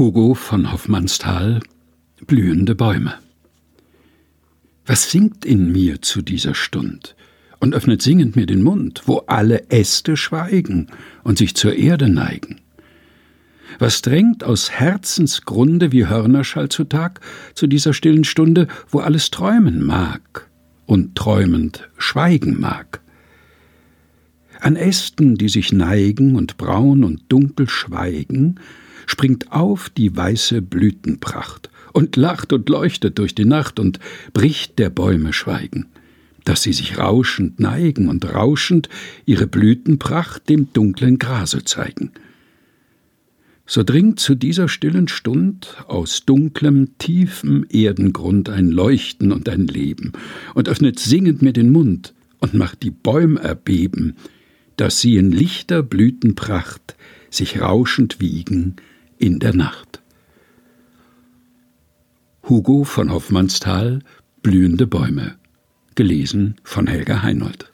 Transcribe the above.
Hugo von Hoffmannsthal Blühende Bäume Was singt in mir zu dieser Stund und öffnet singend mir den Mund, wo alle Äste schweigen und sich zur Erde neigen? Was drängt aus Herzensgrunde wie Hörnerschall zu Tag zu dieser stillen Stunde, wo alles träumen mag und träumend schweigen mag? An Ästen, die sich neigen und braun und dunkel schweigen, springt auf die weiße Blütenpracht und lacht und leuchtet durch die Nacht und bricht der Bäume Schweigen, dass sie sich rauschend neigen und rauschend ihre Blütenpracht dem dunklen Grase zeigen. So dringt zu dieser stillen Stund aus dunklem, tiefem Erdengrund ein Leuchten und ein Leben und öffnet singend mir den Mund und macht die Bäum erbeben, dass sie in lichter Blütenpracht sich rauschend wiegen in der Nacht. Hugo von Hoffmannsthal Blühende Bäume gelesen von Helga Heinold